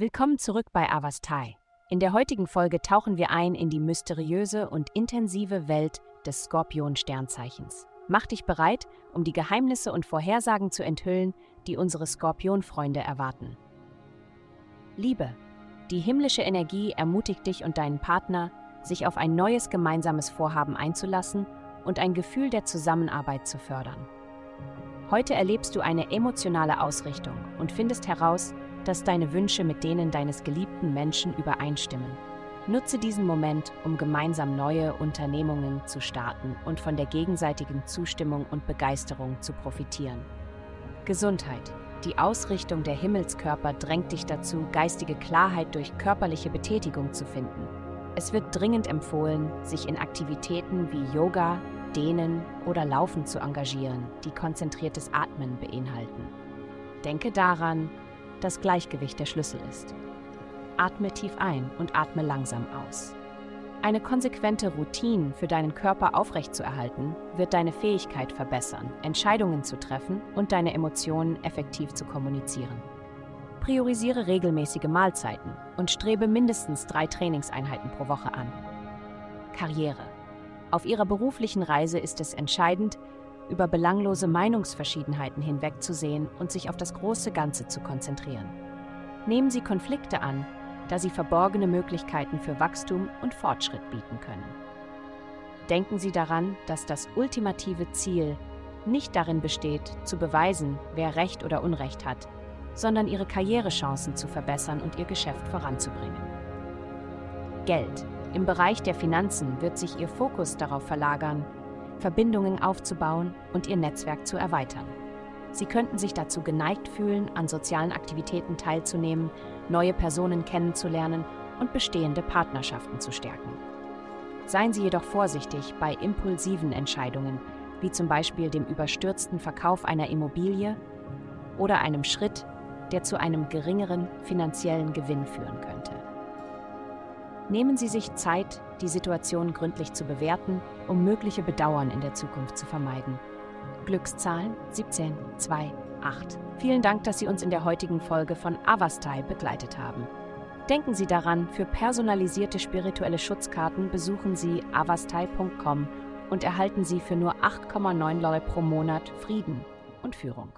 Willkommen zurück bei Avastai. In der heutigen Folge tauchen wir ein in die mysteriöse und intensive Welt des Skorpion-Sternzeichens. Mach dich bereit, um die Geheimnisse und Vorhersagen zu enthüllen, die unsere Skorpion-Freunde erwarten. Liebe. Die himmlische Energie ermutigt dich und deinen Partner, sich auf ein neues gemeinsames Vorhaben einzulassen und ein Gefühl der Zusammenarbeit zu fördern. Heute erlebst du eine emotionale Ausrichtung und findest heraus, dass deine Wünsche mit denen deines geliebten Menschen übereinstimmen. Nutze diesen Moment, um gemeinsam neue Unternehmungen zu starten und von der gegenseitigen Zustimmung und Begeisterung zu profitieren. Gesundheit. Die Ausrichtung der Himmelskörper drängt dich dazu, geistige Klarheit durch körperliche Betätigung zu finden. Es wird dringend empfohlen, sich in Aktivitäten wie Yoga, Dehnen oder Laufen zu engagieren, die konzentriertes Atmen beinhalten. Denke daran, dass Gleichgewicht der Schlüssel ist. Atme tief ein und atme langsam aus. Eine konsequente Routine für deinen Körper aufrechtzuerhalten, wird deine Fähigkeit verbessern, Entscheidungen zu treffen und deine Emotionen effektiv zu kommunizieren. Priorisiere regelmäßige Mahlzeiten und strebe mindestens drei Trainingseinheiten pro Woche an. Karriere. Auf ihrer beruflichen Reise ist es entscheidend, über belanglose Meinungsverschiedenheiten hinwegzusehen und sich auf das große Ganze zu konzentrieren. Nehmen Sie Konflikte an, da sie verborgene Möglichkeiten für Wachstum und Fortschritt bieten können. Denken Sie daran, dass das ultimative Ziel nicht darin besteht, zu beweisen, wer Recht oder Unrecht hat, sondern Ihre Karrierechancen zu verbessern und Ihr Geschäft voranzubringen. Geld. Im Bereich der Finanzen wird sich Ihr Fokus darauf verlagern, Verbindungen aufzubauen und ihr Netzwerk zu erweitern. Sie könnten sich dazu geneigt fühlen, an sozialen Aktivitäten teilzunehmen, neue Personen kennenzulernen und bestehende Partnerschaften zu stärken. Seien Sie jedoch vorsichtig bei impulsiven Entscheidungen, wie zum Beispiel dem überstürzten Verkauf einer Immobilie oder einem Schritt, der zu einem geringeren finanziellen Gewinn führen könnte. Nehmen Sie sich Zeit, die Situation gründlich zu bewerten, um mögliche Bedauern in der Zukunft zu vermeiden. Glückszahlen 17, 2, 8. Vielen Dank, dass Sie uns in der heutigen Folge von Avastai begleitet haben. Denken Sie daran, für personalisierte spirituelle Schutzkarten besuchen Sie avastai.com und erhalten Sie für nur 8,9 Dollar pro Monat Frieden und Führung.